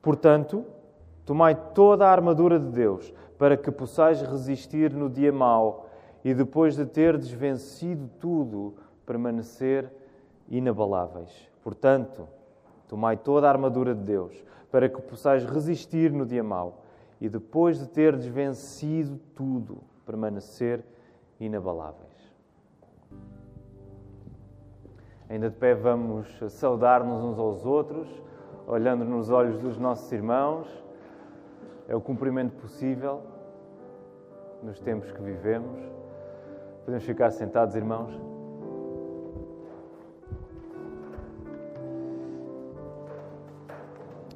Portanto, tomai toda a armadura de Deus, para que possais resistir no dia mau e depois de terdes vencido tudo, permanecer inabaláveis. Portanto, tomai toda a armadura de Deus, para que possais resistir no dia mau e depois de terdes vencido tudo, permanecer inabaláveis. Ainda de pé, vamos saudar-nos uns aos outros, olhando nos olhos dos nossos irmãos. É o cumprimento possível nos tempos que vivemos. Podemos ficar sentados, irmãos?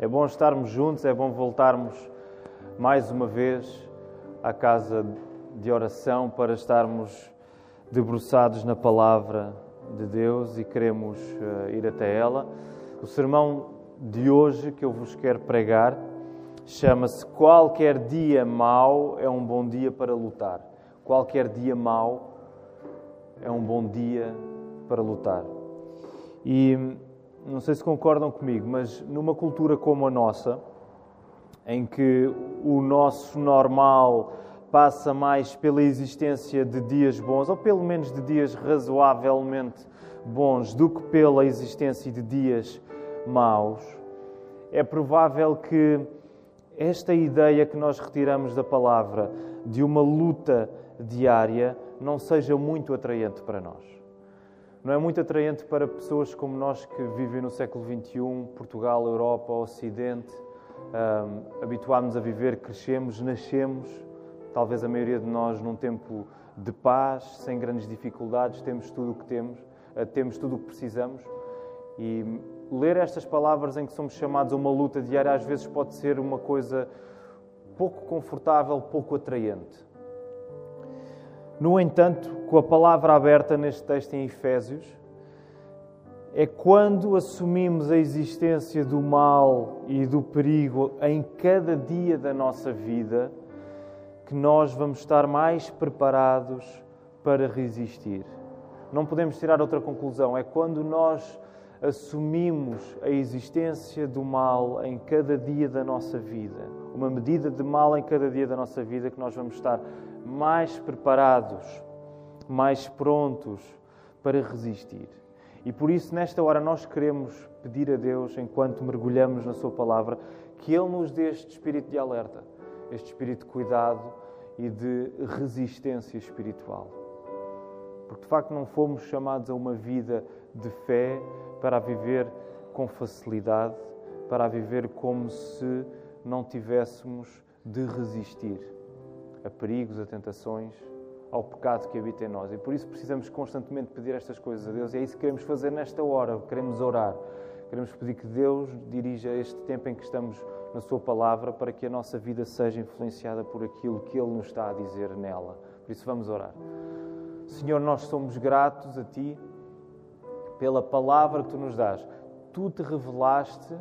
É bom estarmos juntos, é bom voltarmos mais uma vez à casa de oração para estarmos debruçados na palavra de Deus e queremos uh, ir até ela. O sermão de hoje que eu vos quero pregar chama-se Qualquer dia mau é um bom dia para lutar. Qualquer dia mau é um bom dia para lutar. E não sei se concordam comigo, mas numa cultura como a nossa, em que o nosso normal passa mais pela existência de dias bons, ou pelo menos de dias razoavelmente bons, do que pela existência de dias maus, é provável que esta ideia que nós retiramos da palavra de uma luta diária não seja muito atraente para nós. Não é muito atraente para pessoas como nós que vivem no século XXI, Portugal, Europa, Ocidente. Um, habituámos a viver, crescemos, nascemos talvez a maioria de nós num tempo de paz, sem grandes dificuldades, temos tudo o que temos, eh, temos tudo o que precisamos. E ler estas palavras em que somos chamados a uma luta diária às vezes pode ser uma coisa pouco confortável, pouco atraente. No entanto, com a palavra aberta neste texto em Efésios, é quando assumimos a existência do mal e do perigo em cada dia da nossa vida que nós vamos estar mais preparados para resistir. Não podemos tirar outra conclusão. É quando nós assumimos a existência do mal em cada dia da nossa vida, uma medida de mal em cada dia da nossa vida, que nós vamos estar mais preparados, mais prontos para resistir. E por isso, nesta hora, nós queremos pedir a Deus, enquanto mergulhamos na Sua palavra, que Ele nos dê este espírito de alerta, este espírito de cuidado e de resistência espiritual. Porque de facto não fomos chamados a uma vida de fé para a viver com facilidade, para a viver como se não tivéssemos de resistir a perigos, a tentações, ao pecado que habita em nós. E por isso precisamos constantemente pedir estas coisas a Deus. E é isso que queremos fazer nesta hora. Queremos orar. Queremos pedir que Deus dirija este tempo em que estamos na Sua palavra para que a nossa vida seja influenciada por aquilo que Ele nos está a dizer nela. Por isso, vamos orar. Senhor, nós somos gratos a Ti pela palavra que Tu nos dás. Tu te revelaste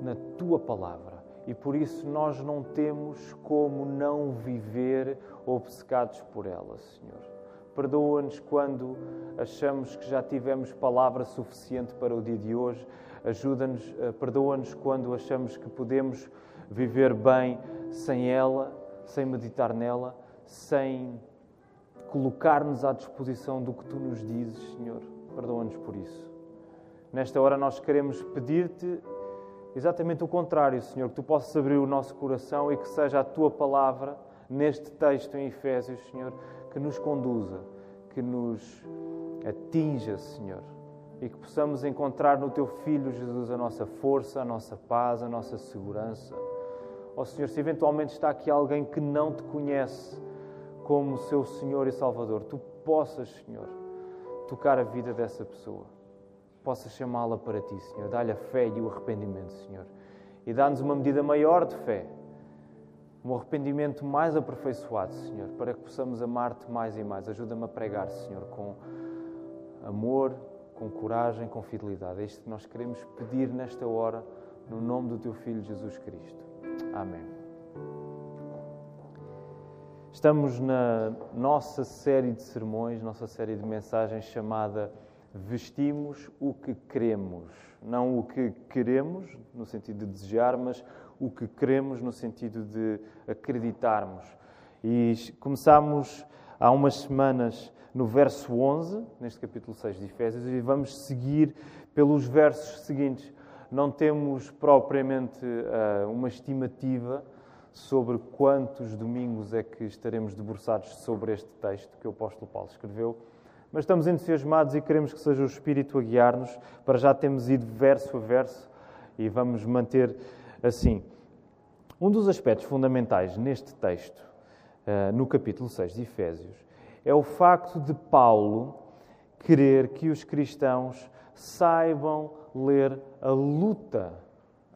na Tua palavra e por isso nós não temos como não viver obcecados por ela, Senhor. Perdoa-nos quando achamos que já tivemos palavra suficiente para o dia de hoje ajuda-nos, eh, perdoa-nos quando achamos que podemos viver bem sem ela, sem meditar nela, sem colocar-nos à disposição do que tu nos dizes, Senhor. Perdoa-nos por isso. Nesta hora nós queremos pedir-te exatamente o contrário, Senhor, que tu possas abrir o nosso coração e que seja a tua palavra neste texto em Efésios, Senhor, que nos conduza, que nos atinja, Senhor e que possamos encontrar no Teu Filho Jesus a nossa força, a nossa paz, a nossa segurança. Ó oh, Senhor, se eventualmente está aqui alguém que não te conhece como seu Senhor e Salvador, tu possas, Senhor, tocar a vida dessa pessoa, possas chamá-la para ti, Senhor, dá-lhe a fé e o arrependimento, Senhor, e dá-nos uma medida maior de fé, um arrependimento mais aperfeiçoado, Senhor, para que possamos amar-te mais e mais. Ajuda-me a pregar, Senhor, com amor, com coragem, com fidelidade. É isto que nós queremos pedir nesta hora, no nome do Teu Filho Jesus Cristo. Amém. Estamos na nossa série de sermões, nossa série de mensagens chamada vestimos o que queremos. Não o que queremos, no sentido de desejar, mas o que queremos, no sentido de acreditarmos. E começámos há umas semanas no verso 11, neste capítulo 6 de Efésios, e vamos seguir pelos versos seguintes. Não temos propriamente uh, uma estimativa sobre quantos domingos é que estaremos debruçados sobre este texto que o apóstolo Paulo escreveu, mas estamos entusiasmados e queremos que seja o Espírito a guiar-nos. Para já temos ido verso a verso e vamos manter assim. Um dos aspectos fundamentais neste texto, uh, no capítulo 6 de Efésios, é o facto de Paulo querer que os cristãos saibam ler a luta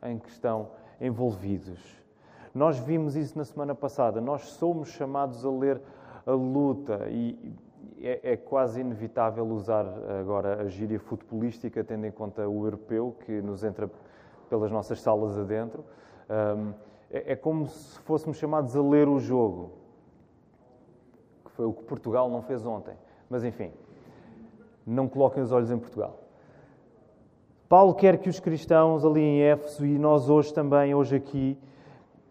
em que estão envolvidos. Nós vimos isso na semana passada. Nós somos chamados a ler a luta e é, é, quase inevitável usar agora a gíria futebolística, tendo em conta o europeu que nos entra pelas nossas salas adentro. Um, é, é como se fôssemos chamados a ler o jogo, que foi o que Portugal não fez ontem. Mas enfim, não coloquem os olhos em Portugal. Paulo quer que os cristãos ali em Éfeso e nós hoje também, hoje aqui,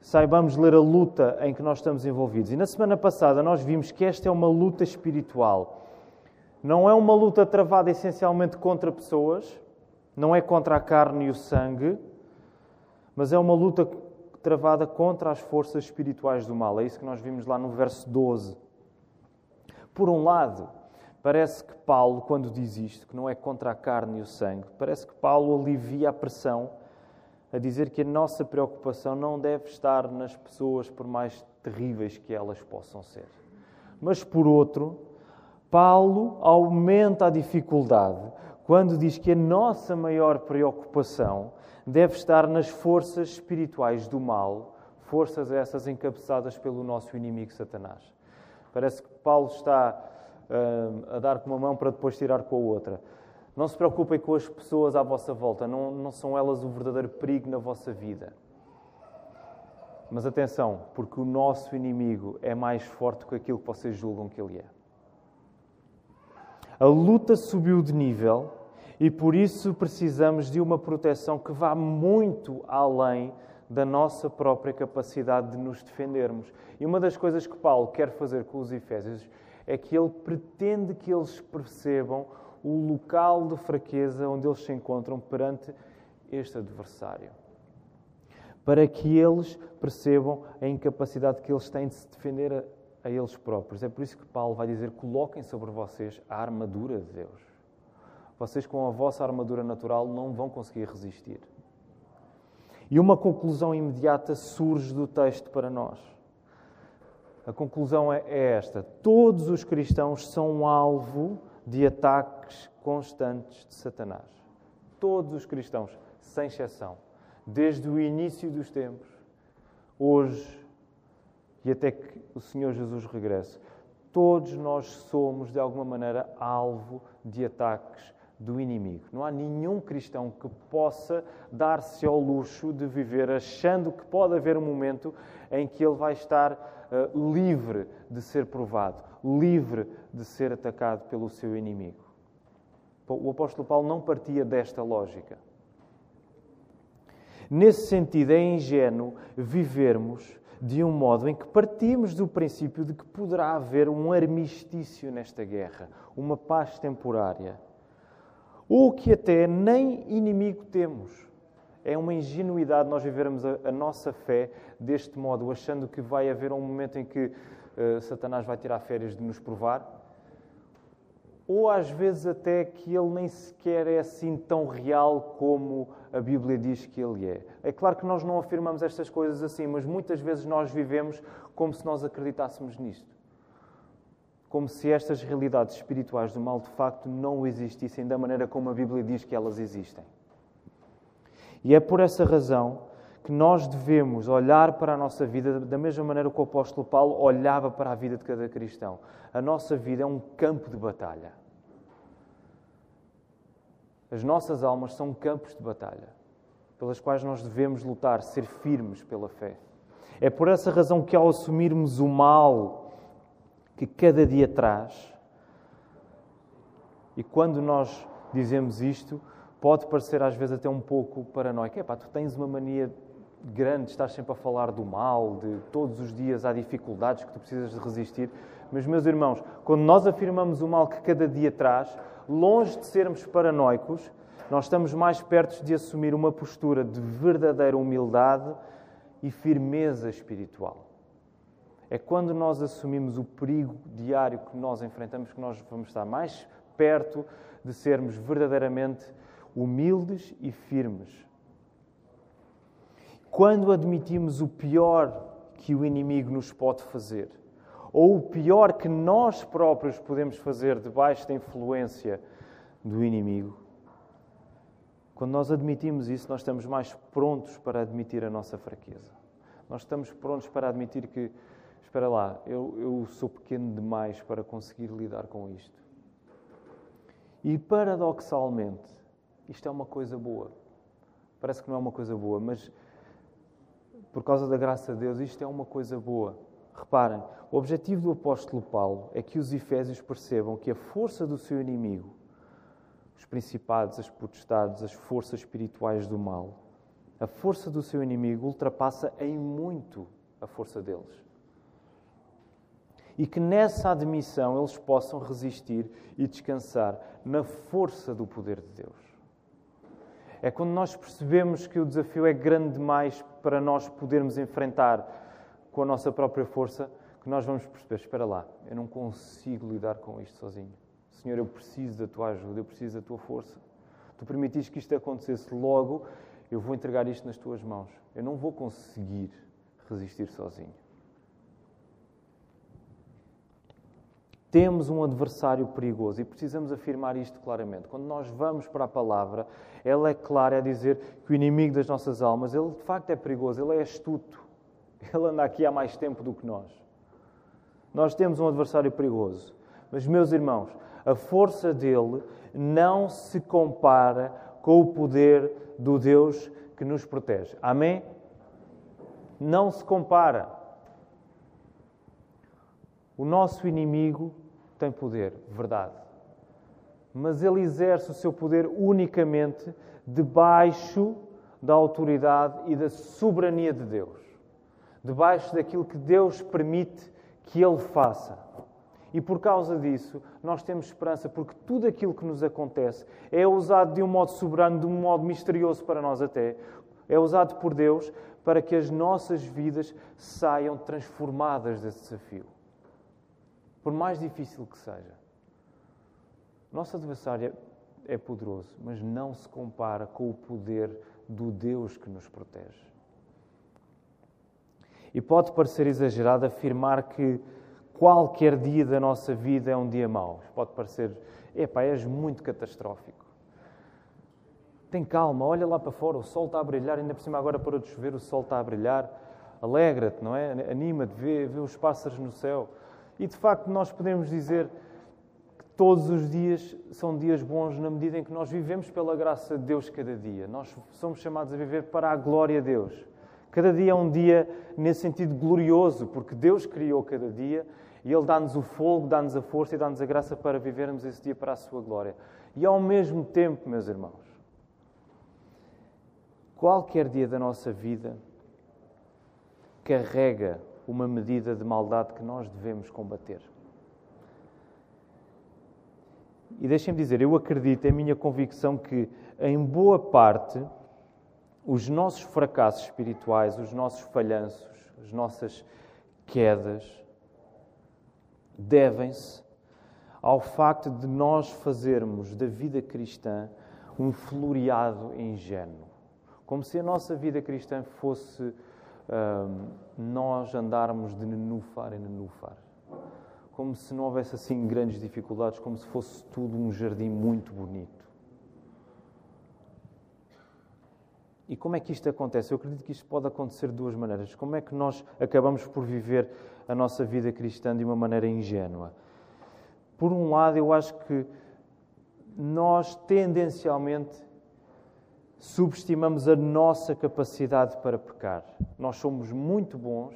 saibamos ler a luta em que nós estamos envolvidos. E na semana passada nós vimos que esta é uma luta espiritual. Não é uma luta travada essencialmente contra pessoas, não é contra a carne e o sangue, mas é uma luta travada contra as forças espirituais do mal. É isso que nós vimos lá no verso 12. Por um lado, parece que Paulo, quando diz isto, que não é contra a carne e o sangue, parece que Paulo alivia a pressão a dizer que a nossa preocupação não deve estar nas pessoas, por mais terríveis que elas possam ser. Mas, por outro, Paulo aumenta a dificuldade quando diz que a nossa maior preocupação deve estar nas forças espirituais do mal, forças essas encabeçadas pelo nosso inimigo Satanás. Parece que Paulo está uh, a dar com uma mão para depois tirar com a outra. Não se preocupem com as pessoas à vossa volta, não, não são elas o verdadeiro perigo na vossa vida. Mas atenção, porque o nosso inimigo é mais forte que aquilo que vocês julgam que ele é. A luta subiu de nível e por isso precisamos de uma proteção que vá muito além da nossa própria capacidade de nos defendermos. E uma das coisas que Paulo quer fazer com os Efésios é que ele pretende que eles percebam o local de fraqueza onde eles se encontram perante este adversário. Para que eles percebam a incapacidade que eles têm de se defender a, a eles próprios. É por isso que Paulo vai dizer: coloquem sobre vocês a armadura de Deus. Vocês, com a vossa armadura natural, não vão conseguir resistir. E uma conclusão imediata surge do texto para nós. A conclusão é, é esta: todos os cristãos são alvo de ataques constantes de Satanás. Todos os cristãos, sem exceção, desde o início dos tempos, hoje e até que o Senhor Jesus regresse, todos nós somos, de alguma maneira, alvo de ataques do inimigo. Não há nenhum cristão que possa dar-se ao luxo de viver achando que pode haver um momento em que ele vai estar uh, livre de ser provado, livre de ser atacado pelo seu inimigo. O apóstolo Paulo não partia desta lógica. Nesse sentido, é ingênuo vivermos de um modo em que partimos do princípio de que poderá haver um armistício nesta guerra, uma paz temporária, ou que até nem inimigo temos. É uma ingenuidade nós vivermos a, a nossa fé deste modo, achando que vai haver um momento em que Satanás vai tirar férias de nos provar ou às vezes até que ele nem sequer é assim tão real como a Bíblia diz que ele é. É claro que nós não afirmamos estas coisas assim, mas muitas vezes nós vivemos como se nós acreditássemos nisto. Como se estas realidades espirituais do mal de facto não existissem da maneira como a Bíblia diz que elas existem. E é por essa razão que nós devemos olhar para a nossa vida da mesma maneira que o apóstolo Paulo olhava para a vida de cada cristão. A nossa vida é um campo de batalha. As nossas almas são campos de batalha, pelas quais nós devemos lutar, ser firmes pela fé. É por essa razão que, ao assumirmos o mal que cada dia traz, e quando nós dizemos isto, pode parecer às vezes até um pouco paranoico. É pá, tu tens uma mania grande, estás sempre a falar do mal, de todos os dias há dificuldades que tu precisas de resistir. Mas, meus irmãos, quando nós afirmamos o mal que cada dia traz, longe de sermos paranoicos, nós estamos mais perto de assumir uma postura de verdadeira humildade e firmeza espiritual. É quando nós assumimos o perigo diário que nós enfrentamos que nós vamos estar mais perto de sermos verdadeiramente humildes e firmes. Quando admitimos o pior que o inimigo nos pode fazer, ou o pior que nós próprios podemos fazer debaixo da influência do inimigo, quando nós admitimos isso, nós estamos mais prontos para admitir a nossa fraqueza. Nós estamos prontos para admitir que, espera lá, eu, eu sou pequeno demais para conseguir lidar com isto. E paradoxalmente, isto é uma coisa boa. Parece que não é uma coisa boa, mas por causa da graça de Deus, isto é uma coisa boa. Reparem, o objetivo do apóstolo Paulo é que os efésios percebam que a força do seu inimigo os principados, as potestades, as forças espirituais do mal. A força do seu inimigo ultrapassa em muito a força deles. E que nessa admissão eles possam resistir e descansar na força do poder de Deus. É quando nós percebemos que o desafio é grande demais para nós podermos enfrentar com a nossa própria força, que nós vamos perceber: espera lá, eu não consigo lidar com isto sozinho. Senhor, eu preciso da tua ajuda, eu preciso da tua força. Tu permitiste que isto acontecesse logo, eu vou entregar isto nas tuas mãos. Eu não vou conseguir resistir sozinho. Temos um adversário perigoso e precisamos afirmar isto claramente. Quando nós vamos para a palavra, ela é clara a dizer que o inimigo das nossas almas, ele de facto é perigoso, ele é astuto. Ele anda aqui há mais tempo do que nós. Nós temos um adversário perigoso. Mas, meus irmãos, a força dele não se compara com o poder do Deus que nos protege. Amém? Não se compara. O nosso inimigo tem poder, verdade. Mas ele exerce o seu poder unicamente debaixo da autoridade e da soberania de Deus. Debaixo daquilo que Deus permite que ele faça. E por causa disso, nós temos esperança, porque tudo aquilo que nos acontece é usado de um modo soberano, de um modo misterioso para nós até. É usado por Deus para que as nossas vidas saiam transformadas desse desafio. Por mais difícil que seja. Nosso adversário é poderoso, mas não se compara com o poder do Deus que nos protege. E pode parecer exagerado afirmar que qualquer dia da nossa vida é um dia mau. Pode parecer, epá, és muito catastrófico. Tem calma, olha lá para fora, o sol está a brilhar, ainda por cima agora para de chover, o sol está a brilhar. Alegra-te, não é? Anima-te, vê, vê os pássaros no céu. E de facto nós podemos dizer que todos os dias são dias bons na medida em que nós vivemos pela graça de Deus cada dia. Nós somos chamados a viver para a glória de Deus. Cada dia é um dia nesse sentido glorioso, porque Deus criou cada dia e Ele dá-nos o fogo, dá-nos a força e dá-nos a graça para vivermos esse dia para a Sua glória. E ao mesmo tempo, meus irmãos, qualquer dia da nossa vida carrega uma medida de maldade que nós devemos combater. E deixem-me dizer, eu acredito, é minha convicção que, em boa parte, os nossos fracassos espirituais, os nossos falhanços, as nossas quedas, devem-se ao facto de nós fazermos da vida cristã um floreado ingênuo. Como se a nossa vida cristã fosse nós andarmos de nenufar em nenufar. Como se não houvesse assim grandes dificuldades, como se fosse tudo um jardim muito bonito. E como é que isto acontece? Eu acredito que isto pode acontecer de duas maneiras. Como é que nós acabamos por viver a nossa vida cristã de uma maneira ingênua? Por um lado, eu acho que nós tendencialmente subestimamos a nossa capacidade para pecar. Nós somos muito bons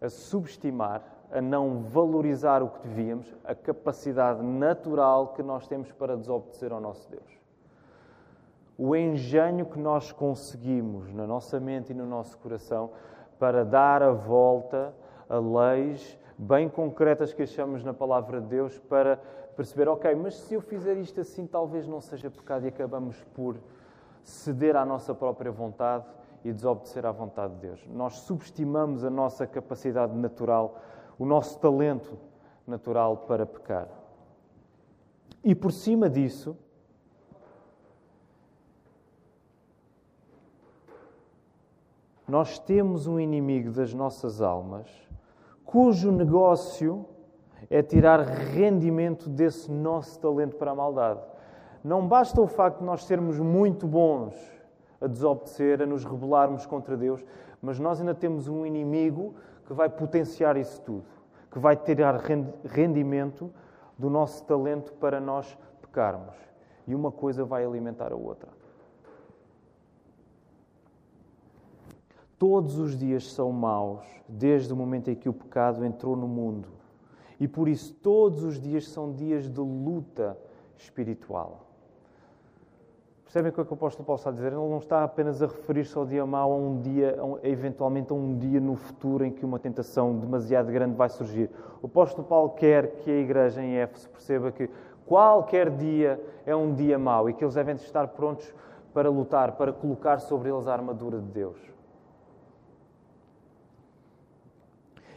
a subestimar a não valorizar o que devíamos, a capacidade natural que nós temos para desobedecer ao nosso Deus. O engenho que nós conseguimos na nossa mente e no nosso coração para dar a volta a leis bem concretas que achamos na palavra de Deus para perceber, ok, mas se eu fizer isto assim, talvez não seja pecado e acabamos por ceder à nossa própria vontade e desobedecer à vontade de Deus. Nós subestimamos a nossa capacidade natural, o nosso talento natural para pecar. E por cima disso, nós temos um inimigo das nossas almas cujo negócio é tirar rendimento desse nosso talento para a maldade. Não basta o facto de nós sermos muito bons a desobedecer, a nos rebelarmos contra Deus, mas nós ainda temos um inimigo que vai potenciar isso tudo, que vai tirar rendimento do nosso talento para nós pecarmos. E uma coisa vai alimentar a outra. Todos os dias são maus, desde o momento em que o pecado entrou no mundo. E por isso, todos os dias são dias de luta espiritual. Percebem o que, é que o apóstolo Paulo está a dizer? Ele não está apenas a referir-se ao dia mau, a um dia, a eventualmente a um dia no futuro em que uma tentação demasiado grande vai surgir. O apóstolo Paulo quer que a igreja em Éfeso perceba que qualquer dia é um dia mau e que eles devem estar prontos para lutar, para colocar sobre eles a armadura de Deus.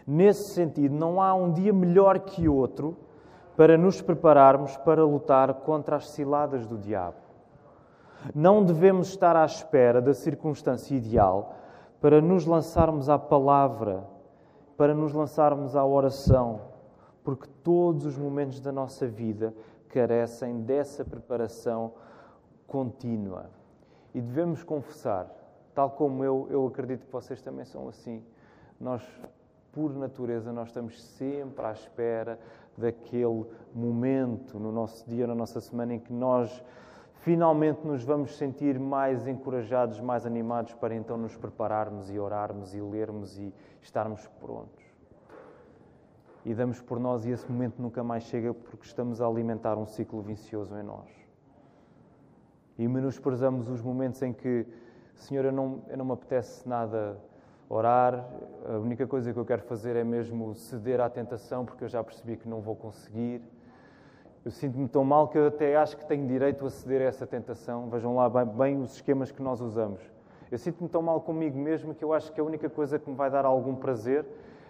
Nesse sentido, não há um dia melhor que outro para nos prepararmos para lutar contra as ciladas do diabo. Não devemos estar à espera da circunstância ideal para nos lançarmos à palavra, para nos lançarmos à oração, porque todos os momentos da nossa vida carecem dessa preparação contínua. E devemos confessar, tal como eu, eu acredito que vocês também são assim, nós por natureza, nós estamos sempre à espera daquele momento no nosso dia, na nossa semana, em que nós finalmente nos vamos sentir mais encorajados, mais animados para então nos prepararmos e orarmos e lermos e estarmos prontos. E damos por nós e esse momento nunca mais chega porque estamos a alimentar um ciclo vicioso em nós. E menosprezamos os momentos em que, Senhor, eu não, eu não me apetece nada orar. A única coisa que eu quero fazer é mesmo ceder à tentação, porque eu já percebi que não vou conseguir. Eu sinto-me tão mal que eu até acho que tenho direito a ceder a essa tentação. Vejam lá bem, bem os esquemas que nós usamos. Eu sinto-me tão mal comigo mesmo que eu acho que a única coisa que me vai dar algum prazer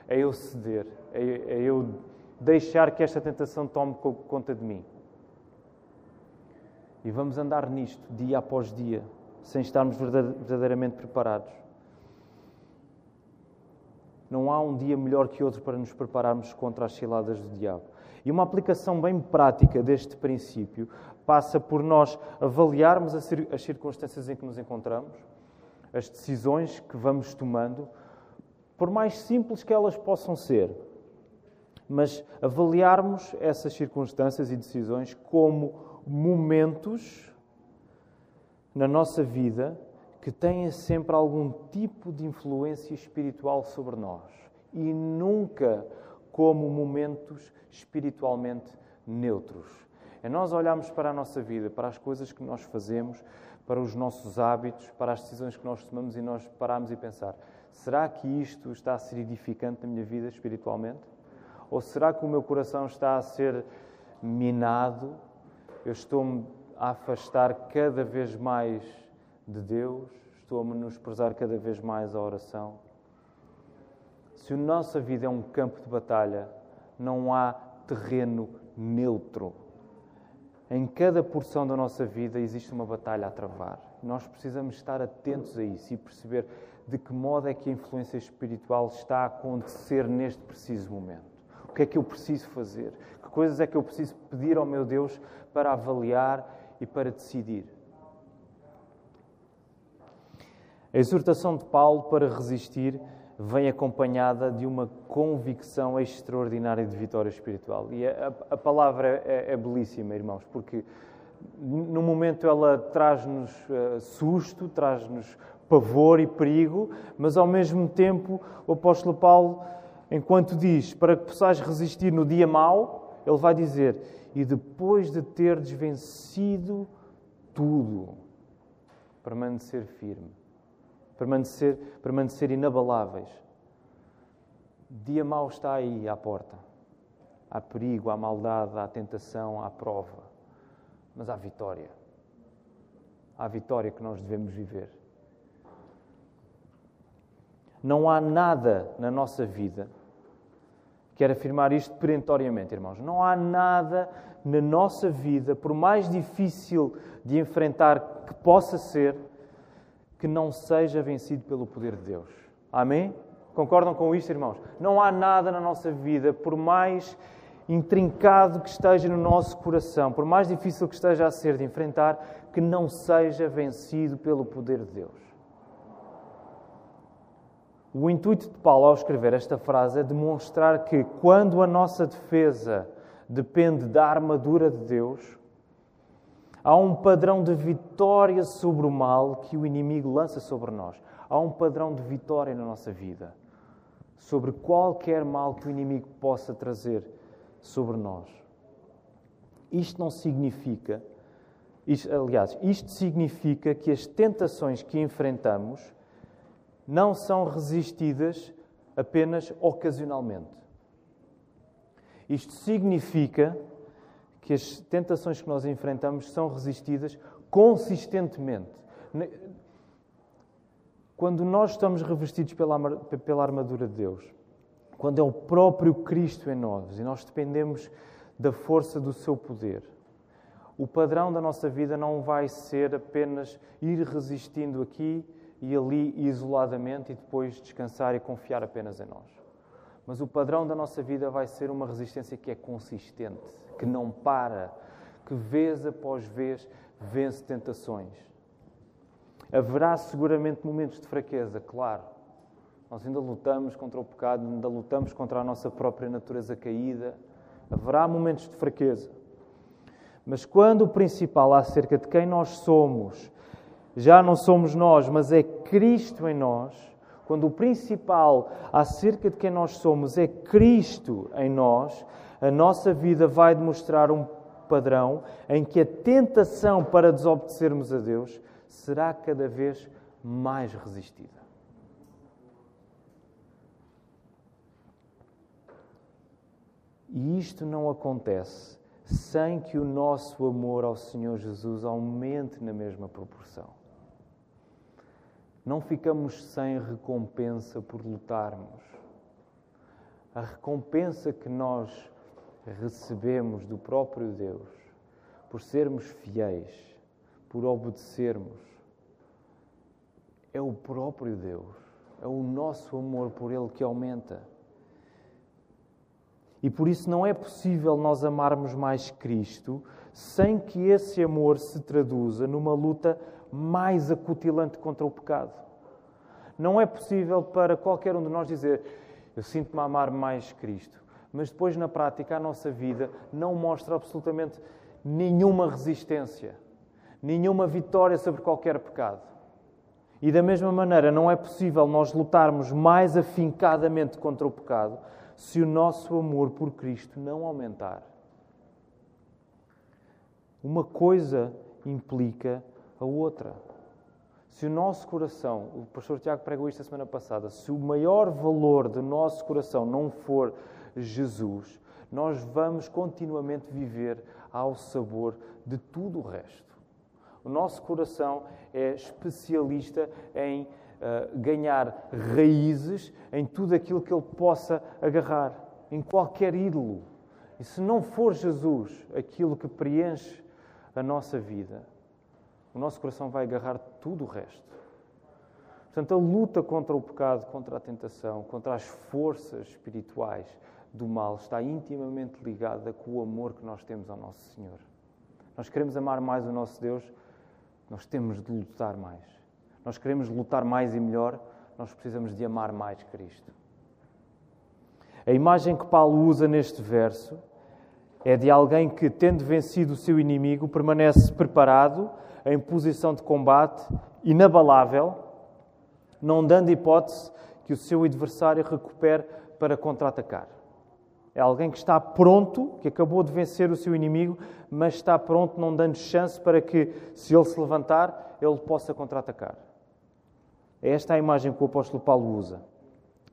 é eu ceder, é, é eu deixar que esta tentação tome conta de mim. E vamos andar nisto dia após dia, sem estarmos verdadeiramente preparados. Não há um dia melhor que outro para nos prepararmos contra as ciladas do diabo. E uma aplicação bem prática deste princípio passa por nós avaliarmos as circunstâncias em que nos encontramos, as decisões que vamos tomando, por mais simples que elas possam ser, mas avaliarmos essas circunstâncias e decisões como momentos na nossa vida que têm sempre algum tipo de influência espiritual sobre nós. E nunca como momentos espiritualmente neutros. É nós olharmos para a nossa vida, para as coisas que nós fazemos, para os nossos hábitos, para as decisões que nós tomamos e nós pararmos e pensar: será que isto está a ser edificante na minha vida espiritualmente? Ou será que o meu coração está a ser minado? Eu estou-me a afastar cada vez mais de Deus, estou a menosprezar cada vez mais a oração. Se a nossa vida é um campo de batalha, não há terreno neutro. Em cada porção da nossa vida existe uma batalha a travar. Nós precisamos estar atentos a isso e perceber de que modo é que a influência espiritual está a acontecer neste preciso momento. O que é que eu preciso fazer? Que coisas é que eu preciso pedir ao meu Deus para avaliar e para decidir? A exortação de Paulo para resistir vem acompanhada de uma convicção extraordinária de vitória espiritual. E a, a palavra é, é, belíssima, irmãos, porque no momento ela traz-nos uh, susto, traz-nos pavor e perigo, mas ao mesmo tempo o apóstolo Paulo enquanto diz para que possais resistir no dia mau, ele vai dizer: e depois de teres vencido tudo, permanecer firme, permanecer, permanecer inabaláveis. Dia mau está aí à porta. Há perigo, há maldade, há tentação, há prova. Mas há vitória. Há vitória que nós devemos viver. Não há nada na nossa vida, quero afirmar isto perentoriamente, irmãos, não há nada na nossa vida, por mais difícil de enfrentar que possa ser, que não seja vencido pelo poder de Deus. Amém? Concordam com isto, irmãos? Não há nada na nossa vida, por mais intrincado que esteja no nosso coração, por mais difícil que esteja a ser de enfrentar, que não seja vencido pelo poder de Deus. O intuito de Paulo ao escrever esta frase é demonstrar que quando a nossa defesa depende da armadura de Deus, há um padrão de vitória sobre o mal que o inimigo lança sobre nós. Há um padrão de vitória na nossa vida sobre qualquer mal que o inimigo possa trazer sobre nós. Isto não significa, isto, aliás, isto significa que as tentações que enfrentamos não são resistidas apenas ocasionalmente. Isto significa que as tentações que nós enfrentamos são resistidas consistentemente. Quando nós estamos revestidos pela, pela armadura de Deus, quando é o próprio Cristo em nós e nós dependemos da força do seu poder, o padrão da nossa vida não vai ser apenas ir resistindo aqui e ali isoladamente e depois descansar e confiar apenas em nós. Mas o padrão da nossa vida vai ser uma resistência que é consistente, que não para, que vez após vez vence tentações. Haverá seguramente momentos de fraqueza, claro. Nós ainda lutamos contra o pecado, ainda lutamos contra a nossa própria natureza caída. Haverá momentos de fraqueza. Mas quando o principal acerca de quem nós somos já não somos nós, mas é Cristo em nós, quando o principal acerca de quem nós somos é Cristo em nós, a nossa vida vai demonstrar um padrão em que a tentação para desobedecermos a Deus será cada vez mais resistida. E isto não acontece sem que o nosso amor ao Senhor Jesus aumente na mesma proporção não ficamos sem recompensa por lutarmos. A recompensa que nós recebemos do próprio Deus por sermos fiéis, por obedecermos, é o próprio Deus, é o nosso amor por Ele que aumenta. E por isso não é possível nós amarmos mais Cristo sem que esse amor se traduza numa luta mais acutilante contra o pecado. Não é possível para qualquer um de nós dizer eu sinto-me a amar mais Cristo, mas depois na prática a nossa vida não mostra absolutamente nenhuma resistência, nenhuma vitória sobre qualquer pecado. E da mesma maneira, não é possível nós lutarmos mais afincadamente contra o pecado se o nosso amor por Cristo não aumentar. Uma coisa implica a outra. Se o nosso coração, o pastor Tiago pregou isto a semana passada, se o maior valor do nosso coração não for Jesus, nós vamos continuamente viver ao sabor de tudo o resto. O nosso coração é especialista em uh, ganhar raízes em tudo aquilo que ele possa agarrar, em qualquer ídolo. E se não for Jesus aquilo que preenche a nossa vida, o nosso coração vai agarrar tudo o resto. Portanto, a luta contra o pecado, contra a tentação, contra as forças espirituais do mal está intimamente ligada com o amor que nós temos ao nosso Senhor. Nós queremos amar mais o nosso Deus, nós temos de lutar mais. Nós queremos lutar mais e melhor, nós precisamos de amar mais Cristo. A imagem que Paulo usa neste verso é de alguém que, tendo vencido o seu inimigo, permanece preparado em posição de combate inabalável, não dando hipótese que o seu adversário recupere para contra-atacar. É alguém que está pronto, que acabou de vencer o seu inimigo, mas está pronto, não dando chance para que, se ele se levantar, ele possa contra-atacar. É esta a imagem que o apóstolo Paulo usa.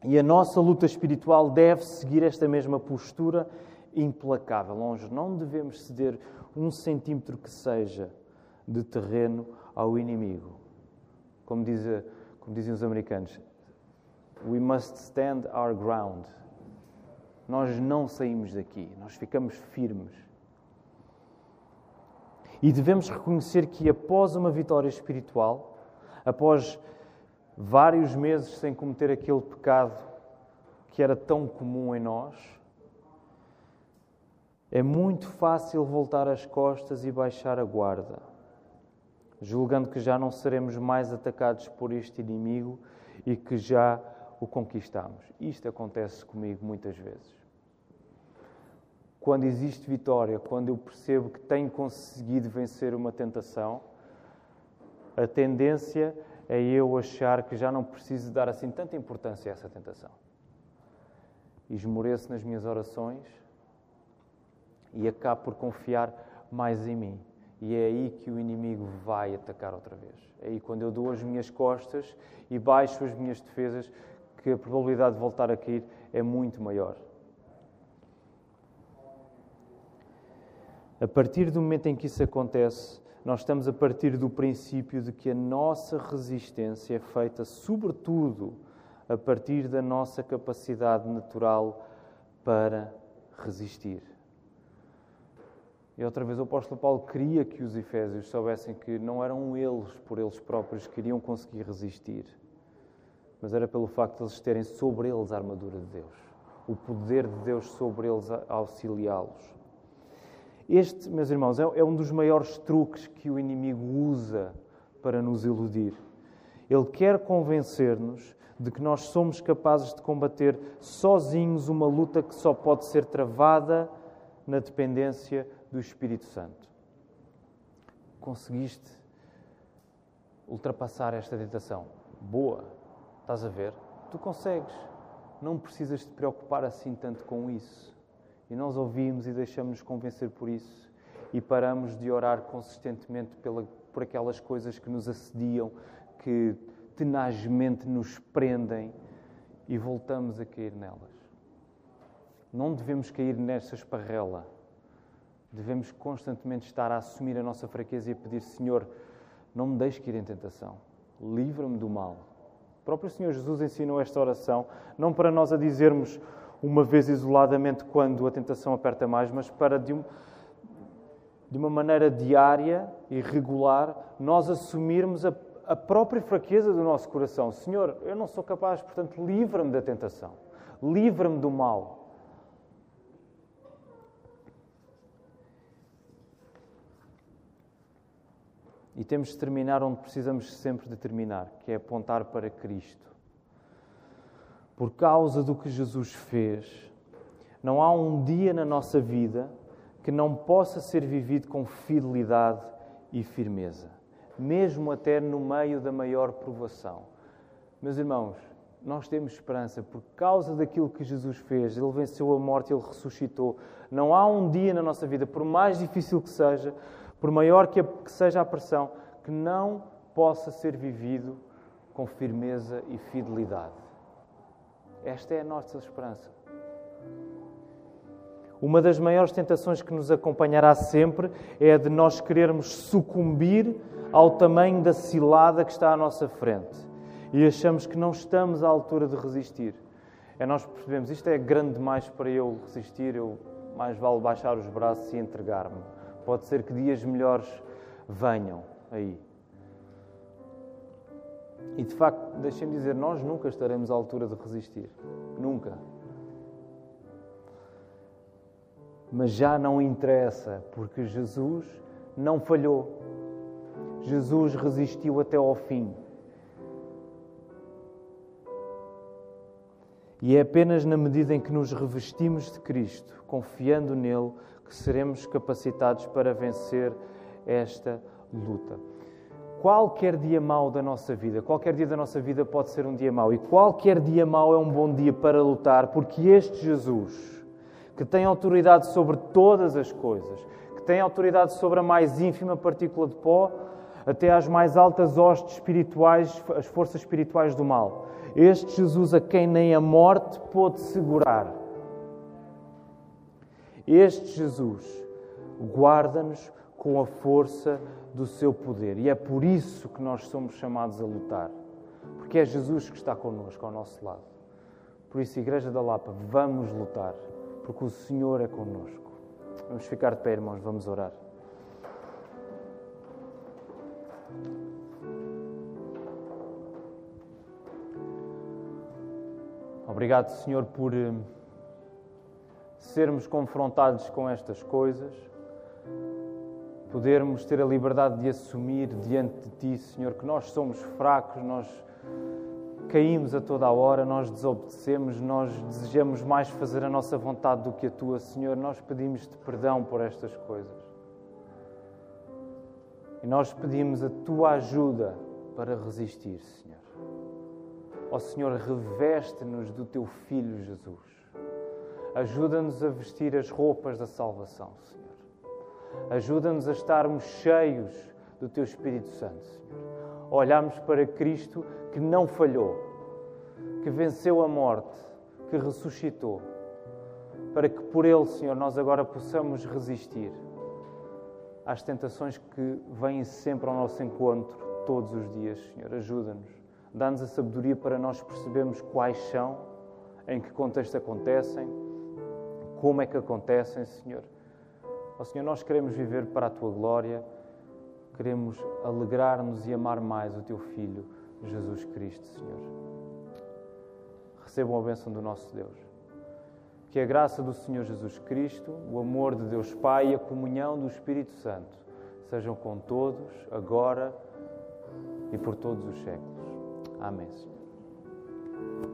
E a nossa luta espiritual deve seguir esta mesma postura implacável. Nós não devemos ceder um centímetro que seja de terreno ao inimigo. Como, diz, como dizem os americanos, we must stand our ground. Nós não saímos daqui, nós ficamos firmes. E devemos reconhecer que após uma vitória espiritual, após vários meses sem cometer aquele pecado que era tão comum em nós, é muito fácil voltar as costas e baixar a guarda, julgando que já não seremos mais atacados por este inimigo e que já o conquistamos. Isto acontece comigo muitas vezes. Quando existe vitória, quando eu percebo que tenho conseguido vencer uma tentação, a tendência é eu achar que já não preciso dar assim tanta importância a essa tentação. Esmoreço nas minhas orações e acabo por confiar mais em mim. E é aí que o inimigo vai atacar outra vez. É aí quando eu dou as minhas costas e baixo as minhas defesas que a probabilidade de voltar a cair é muito maior. A partir do momento em que isso acontece, nós estamos a partir do princípio de que a nossa resistência é feita, sobretudo, a partir da nossa capacidade natural para resistir. E outra vez o apóstolo Paulo queria que os Efésios soubessem que não eram eles por eles próprios que queriam conseguir resistir, mas era pelo facto de eles terem sobre eles a armadura de Deus, o poder de Deus sobre eles a auxiliá-los. Este, meus irmãos, é, é um dos maiores truques que o inimigo usa para nos iludir. Ele quer convencer-nos de que nós somos capazes de combater sozinhos uma luta que só pode ser travada na dependência do Espírito Santo. Conseguiste ultrapassar esta tentação? Boa! Estás a ver? Tu consegues. Não precisas te preocupar assim tanto com isso. E nós ouvimos e deixamos-nos convencer por isso. E paramos de orar consistentemente pela, por aquelas coisas que nos assediam, que tenazmente nos prendem e voltamos a cair nelas. Não devemos cair nessa esparrela. Devemos constantemente estar a assumir a nossa fraqueza e a pedir: Senhor, não me deixes cair em tentação. Livra-me do mal. O próprio Senhor Jesus ensinou esta oração, não para nós a dizermos uma vez isoladamente quando a tentação aperta mais, mas para de, um, de uma maneira diária e regular nós assumirmos a, a própria fraqueza do nosso coração. Senhor, eu não sou capaz, portanto, livra-me da tentação, livra-me do mal. E temos de terminar onde precisamos sempre de terminar, que é apontar para Cristo. Por causa do que Jesus fez, não há um dia na nossa vida que não possa ser vivido com fidelidade e firmeza, mesmo até no meio da maior provação. Meus irmãos, nós temos esperança por causa daquilo que Jesus fez. Ele venceu a morte, ele ressuscitou. Não há um dia na nossa vida, por mais difícil que seja, por maior que, seja a pressão, que não possa ser vivido com firmeza e fidelidade. Esta é a nossa esperança. Uma das maiores tentações que nos acompanhará sempre é a de nós querermos sucumbir ao tamanho da cilada que está à nossa frente e achamos que não estamos à altura de resistir. É nós percebemos isto é grande demais para eu resistir, eu mais vale baixar os braços e entregar-me. Pode ser que dias melhores venham aí. E de facto, deixem-me dizer, nós nunca estaremos à altura de resistir. Nunca. Mas já não interessa, porque Jesus não falhou. Jesus resistiu até ao fim. E é apenas na medida em que nos revestimos de Cristo, confiando nele, que seremos capacitados para vencer esta luta. qualquer dia mau da nossa vida, qualquer dia da nossa vida pode ser um dia mau, e qualquer dia mau é um bom dia para lutar, porque este Jesus, que tem autoridade sobre todas as coisas, que tem autoridade sobre a mais ínfima partícula de pó, até às mais altas hostes espirituais, as forças espirituais do mal. Este Jesus a quem nem a morte pôde segurar. Este Jesus guarda-nos com a força do seu poder. E é por isso que nós somos chamados a lutar. Porque é Jesus que está connosco, ao nosso lado. Por isso, Igreja da Lapa, vamos lutar, porque o Senhor é connosco. Vamos ficar de pé, irmãos, vamos orar. Obrigado, Senhor, por eh, sermos confrontados com estas coisas podermos ter a liberdade de assumir diante de Ti, Senhor, que nós somos fracos, nós caímos a toda a hora, nós desobedecemos, nós desejamos mais fazer a nossa vontade do que a Tua, Senhor. Nós pedimos-te perdão por estas coisas. E nós pedimos a Tua ajuda para resistir, Senhor. Ó Senhor, reveste-nos do Teu Filho Jesus. Ajuda-nos a vestir as roupas da salvação, Senhor. Ajuda-nos a estarmos cheios do Teu Espírito Santo, Senhor. Olharmos para Cristo que não falhou, que venceu a morte, que ressuscitou, para que por Ele, Senhor, nós agora possamos resistir às tentações que vêm sempre ao nosso encontro todos os dias, Senhor. Ajuda-nos. Dá-nos a sabedoria para nós percebermos quais são, em que contexto acontecem, como é que acontecem, Senhor Ó oh, Senhor, nós queremos viver para a tua glória, queremos alegrar-nos e amar mais o teu Filho, Jesus Cristo, Senhor. Recebam a bênção do nosso Deus. Que a graça do Senhor Jesus Cristo, o amor de Deus Pai e a comunhão do Espírito Santo sejam com todos, agora e por todos os séculos. Amém, Senhor.